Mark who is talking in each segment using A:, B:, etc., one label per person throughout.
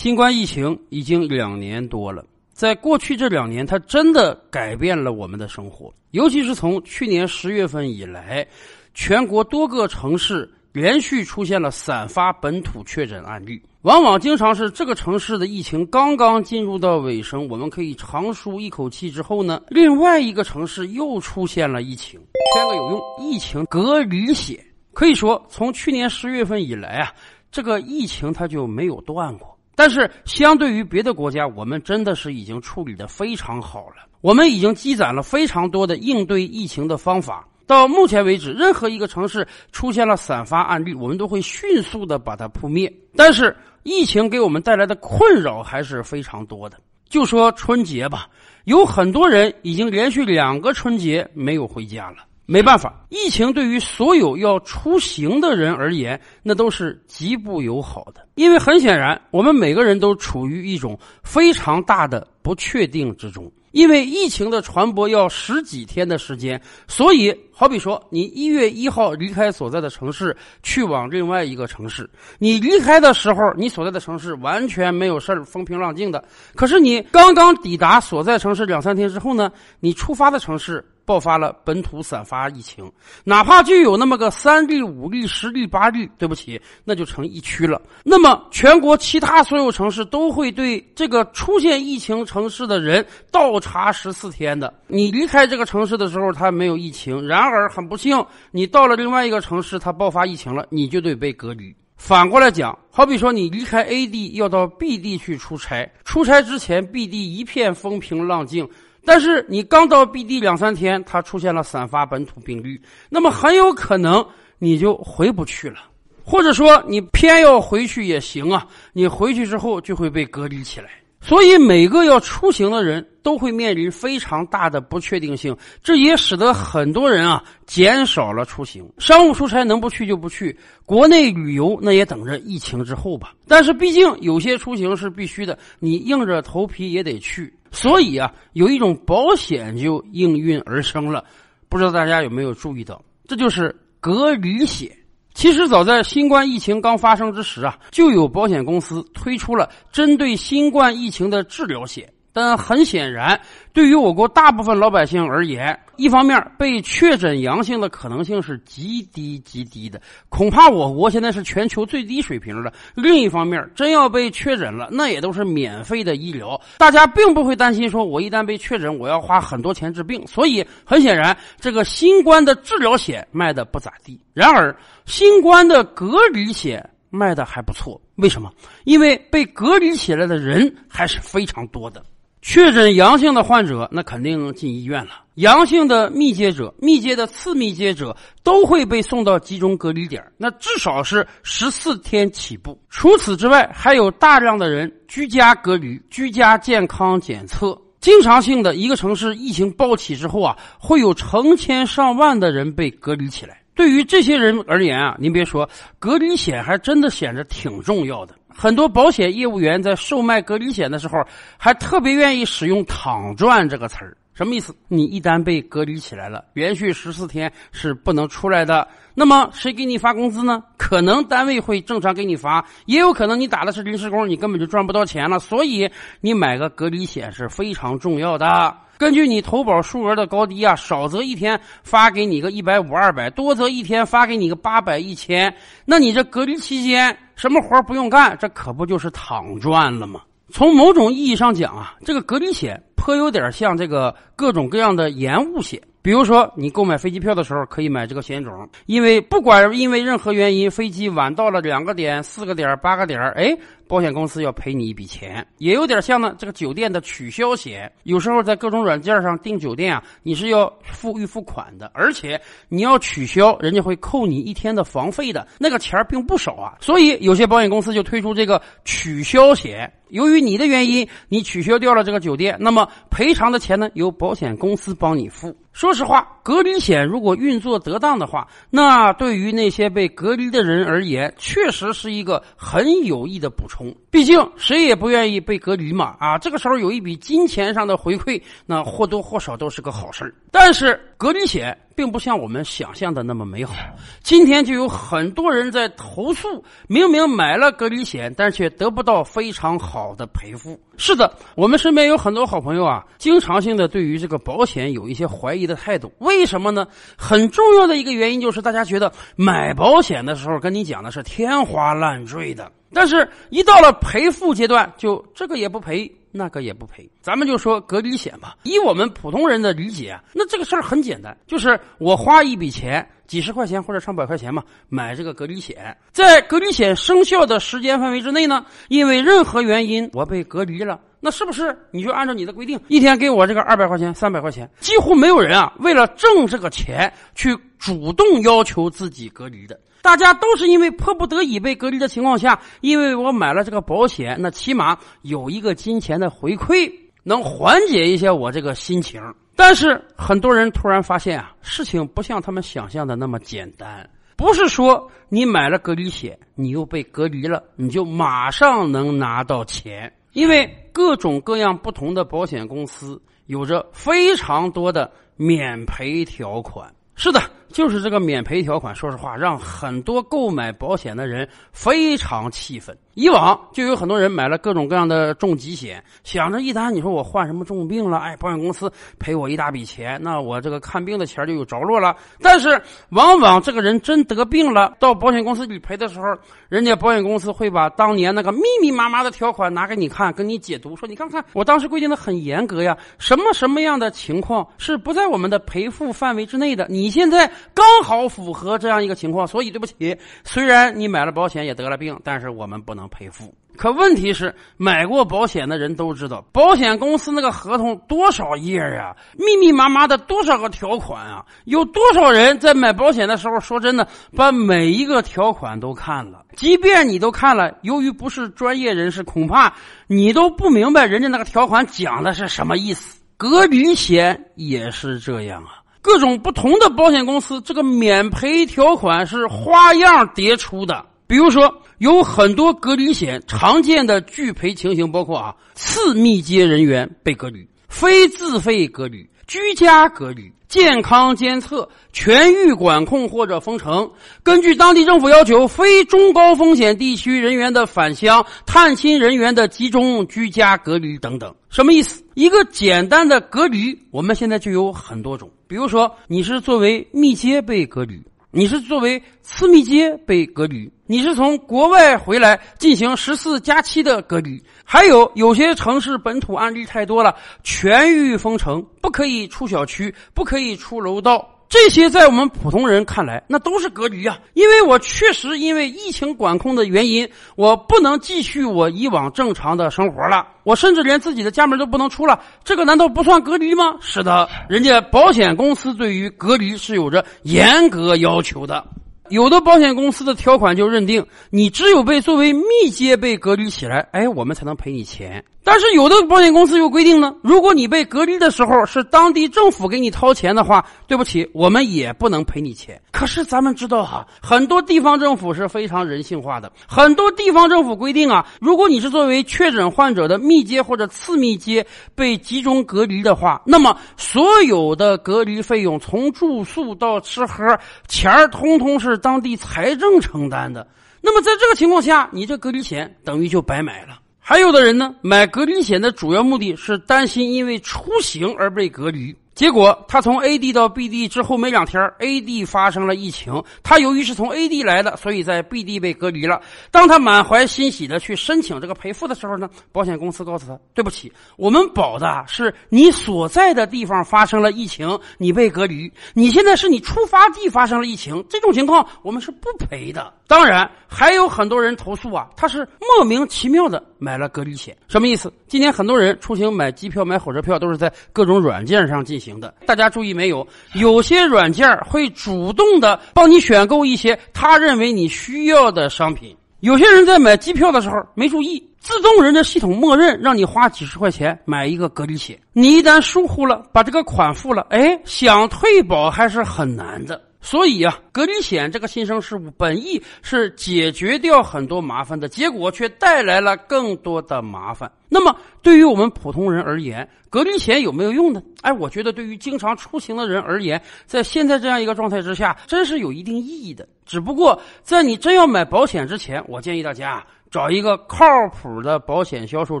A: 新冠疫情已经两年多了，在过去这两年，它真的改变了我们的生活。尤其是从去年十月份以来，全国多个城市连续出现了散发本土确诊案例，往往经常是这个城市的疫情刚刚进入到尾声，我们可以长舒一口气之后呢，另外一个城市又出现了疫情。圈个有用，疫情隔离险，可以说从去年十月份以来啊，这个疫情它就没有断过。但是，相对于别的国家，我们真的是已经处理的非常好了。我们已经积攒了非常多的应对疫情的方法。到目前为止，任何一个城市出现了散发案例，我们都会迅速的把它扑灭。但是，疫情给我们带来的困扰还是非常多的。就说春节吧，有很多人已经连续两个春节没有回家了。没办法，疫情对于所有要出行的人而言，那都是极不友好的。因为很显然，我们每个人都处于一种非常大的不确定之中。因为疫情的传播要十几天的时间，所以好比说，你一月一号离开所在的城市，去往另外一个城市，你离开的时候，你所在的城市完全没有事儿，风平浪静的。可是你刚刚抵达所在城市两三天之后呢，你出发的城市。爆发了本土散发疫情，哪怕就有那么个三例、五例、十例、八例，对不起，那就成疫区了。那么全国其他所有城市都会对这个出现疫情城市的人倒查十四天的。你离开这个城市的时候，他没有疫情；然而很不幸，你到了另外一个城市，他爆发疫情了，你就得被隔离。反过来讲，好比说你离开 A 地要到 B 地去出差，出差之前 B 地一片风平浪静。但是你刚到 B 地两三天，它出现了散发本土病例，那么很有可能你就回不去了，或者说你偏要回去也行啊，你回去之后就会被隔离起来。所以每个要出行的人都会面临非常大的不确定性，这也使得很多人啊减少了出行。商务出差能不去就不去，国内旅游那也等着疫情之后吧。但是毕竟有些出行是必须的，你硬着头皮也得去。所以啊，有一种保险就应运而生了，不知道大家有没有注意到？这就是隔离险。其实早在新冠疫情刚发生之时啊，就有保险公司推出了针对新冠疫情的治疗险。但很显然，对于我国大部分老百姓而言，一方面被确诊阳性的可能性是极低极低的，恐怕我国现在是全球最低水平的；另一方面，真要被确诊了，那也都是免费的医疗，大家并不会担心说我一旦被确诊，我要花很多钱治病。所以，很显然，这个新冠的治疗险卖的不咋地。然而，新冠的隔离险卖的还不错，为什么？因为被隔离起来的人还是非常多的。确诊阳性的患者，那肯定进医院了。阳性的密接者、密接的次密接者都会被送到集中隔离点，那至少是十四天起步。除此之外，还有大量的人居家隔离、居家健康检测。经常性的一个城市疫情暴起之后啊，会有成千上万的人被隔离起来。对于这些人而言啊，您别说，隔离险还真的显得挺重要的。很多保险业务员在售卖隔离险的时候，还特别愿意使用“躺赚”这个词儿。什么意思？你一旦被隔离起来了，连续十四天是不能出来的。那么谁给你发工资呢？可能单位会正常给你发，也有可能你打的是临时工，你根本就赚不到钱了。所以你买个隔离险是非常重要的。根据你投保数额的高低啊，少则一天发给你个一百五二百，多则一天发给你个八百一千。那你这隔离期间什么活不用干，这可不就是躺赚了吗？从某种意义上讲啊，这个隔离险颇有点像这个各种各样的延误险。比如说，你购买飞机票的时候可以买这个险种，因为不管因为任何原因，飞机晚到了两个点、四个点、八个点，哎，保险公司要赔你一笔钱。也有点像呢，这个酒店的取消险，有时候在各种软件上订酒店啊，你是要付预付款的，而且你要取消，人家会扣你一天的房费的，那个钱并不少啊。所以有些保险公司就推出这个取消险。由于你的原因，你取消掉了这个酒店，那么赔偿的钱呢，由保险公司帮你付。说实话，隔离险如果运作得当的话，那对于那些被隔离的人而言，确实是一个很有益的补充。毕竟谁也不愿意被隔离嘛，啊，这个时候有一笔金钱上的回馈，那或多或少都是个好事但是隔离险。并不像我们想象的那么美好。今天就有很多人在投诉，明明买了隔离险，但却得不到非常好的赔付。是的，我们身边有很多好朋友啊，经常性的对于这个保险有一些怀疑的态度。为什么呢？很重要的一个原因就是大家觉得买保险的时候跟你讲的是天花乱坠的，但是一到了赔付阶段，就这个也不赔。那个也不赔，咱们就说隔离险吧。以我们普通人的理解，那这个事儿很简单，就是我花一笔钱，几十块钱或者上百块钱嘛，买这个隔离险，在隔离险生效的时间范围之内呢，因为任何原因我被隔离了，那是不是你就按照你的规定，一天给我这个二百块钱、三百块钱？几乎没有人啊，为了挣这个钱去主动要求自己隔离的。大家都是因为迫不得已被隔离的情况下，因为我买了这个保险，那起码有一个金钱的回馈，能缓解一下我这个心情。但是很多人突然发现啊，事情不像他们想象的那么简单，不是说你买了隔离险，你又被隔离了，你就马上能拿到钱，因为各种各样不同的保险公司有着非常多的免赔条款。是的。就是这个免赔条款，说实话，让很多购买保险的人非常气愤。以往就有很多人买了各种各样的重疾险，想着一旦你说我患什么重病了，哎，保险公司赔我一大笔钱，那我这个看病的钱就有着落了。但是往往这个人真得病了，到保险公司理赔的时候，人家保险公司会把当年那个密密麻麻的条款拿给你看，跟你解读，说你看看，我当时规定的很严格呀，什么什么样的情况是不在我们的赔付范围之内的，你现在刚好符合这样一个情况，所以对不起，虽然你买了保险也得了病，但是我们不能。能赔付，可问题是，买过保险的人都知道，保险公司那个合同多少页呀，密密麻麻的多少个条款啊，有多少人在买保险的时候，说真的，把每一个条款都看了。即便你都看了，由于不是专业人士，恐怕你都不明白人家那个条款讲的是什么意思。隔离险也是这样啊，各种不同的保险公司，这个免赔条款是花样迭出的。比如说，有很多隔离险常见的拒赔情形包括啊，次密接人员被隔离、非自费隔离、居家隔离、健康监测、全域管控或者封城、根据当地政府要求非中高风险地区人员的返乡、探亲人员的集中居家隔离等等。什么意思？一个简单的隔离，我们现在就有很多种。比如说，你是作为密接被隔离。你是作为次密接被隔离，你是从国外回来进行十四加七的隔离，还有有些城市本土案例太多了，全域封城，不可以出小区，不可以出楼道。这些在我们普通人看来，那都是隔离啊！因为我确实因为疫情管控的原因，我不能继续我以往正常的生活了，我甚至连自己的家门都不能出了。这个难道不算隔离吗？是的，人家保险公司对于隔离是有着严格要求的。有的保险公司的条款就认定，你只有被作为密接被隔离起来，哎，我们才能赔你钱。但是有的保险公司又规定呢，如果你被隔离的时候是当地政府给你掏钱的话，对不起，我们也不能赔你钱。可是咱们知道哈，很多地方政府是非常人性化的，很多地方政府规定啊，如果你是作为确诊患者的密接或者次密接被集中隔离的话，那么所有的隔离费用，从住宿到吃喝，钱儿通通是当地财政承担的。那么在这个情况下，你这隔离险等于就白买了。还有的人呢，买隔离险的主要目的是担心因为出行而被隔离。结果他从 A 地到 B 地之后没两天，A 地发生了疫情。他由于是从 A 地来的，所以在 B 地被隔离了。当他满怀欣喜的去申请这个赔付的时候呢，保险公司告诉他：“对不起，我们保的是你所在的地方发生了疫情，你被隔离。你现在是你出发地发生了疫情，这种情况我们是不赔的。”当然，还有很多人投诉啊，他是莫名其妙的买了隔离险，什么意思？今天很多人出行买机票、买火车票都是在各种软件上进行的。大家注意没有？有些软件会主动的帮你选购一些他认为你需要的商品。有些人在买机票的时候没注意，自动人家系统默认让你花几十块钱买一个隔离险。你一旦疏忽了，把这个款付了，哎，想退保还是很难的。所以啊，隔离险这个新生事物本意是解决掉很多麻烦的，结果却带来了更多的麻烦。那么，对于我们普通人而言，隔离险有没有用呢？哎，我觉得对于经常出行的人而言，在现在这样一个状态之下，真是有一定意义的。只不过，在你真要买保险之前，我建议大家。找一个靠谱的保险销售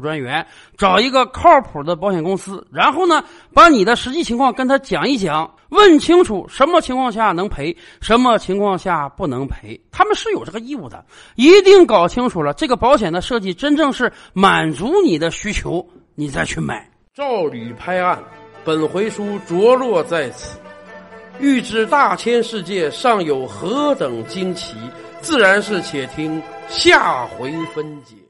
A: 专员，找一个靠谱的保险公司，然后呢，把你的实际情况跟他讲一讲，问清楚什么情况下能赔，什么情况下不能赔。他们是有这个义务的，一定搞清楚了这个保险的设计真正是满足你的需求，你再去买。
B: 照吕拍案，本回书着落在此。欲知大千世界尚有何等惊奇，自然是且听下回分解。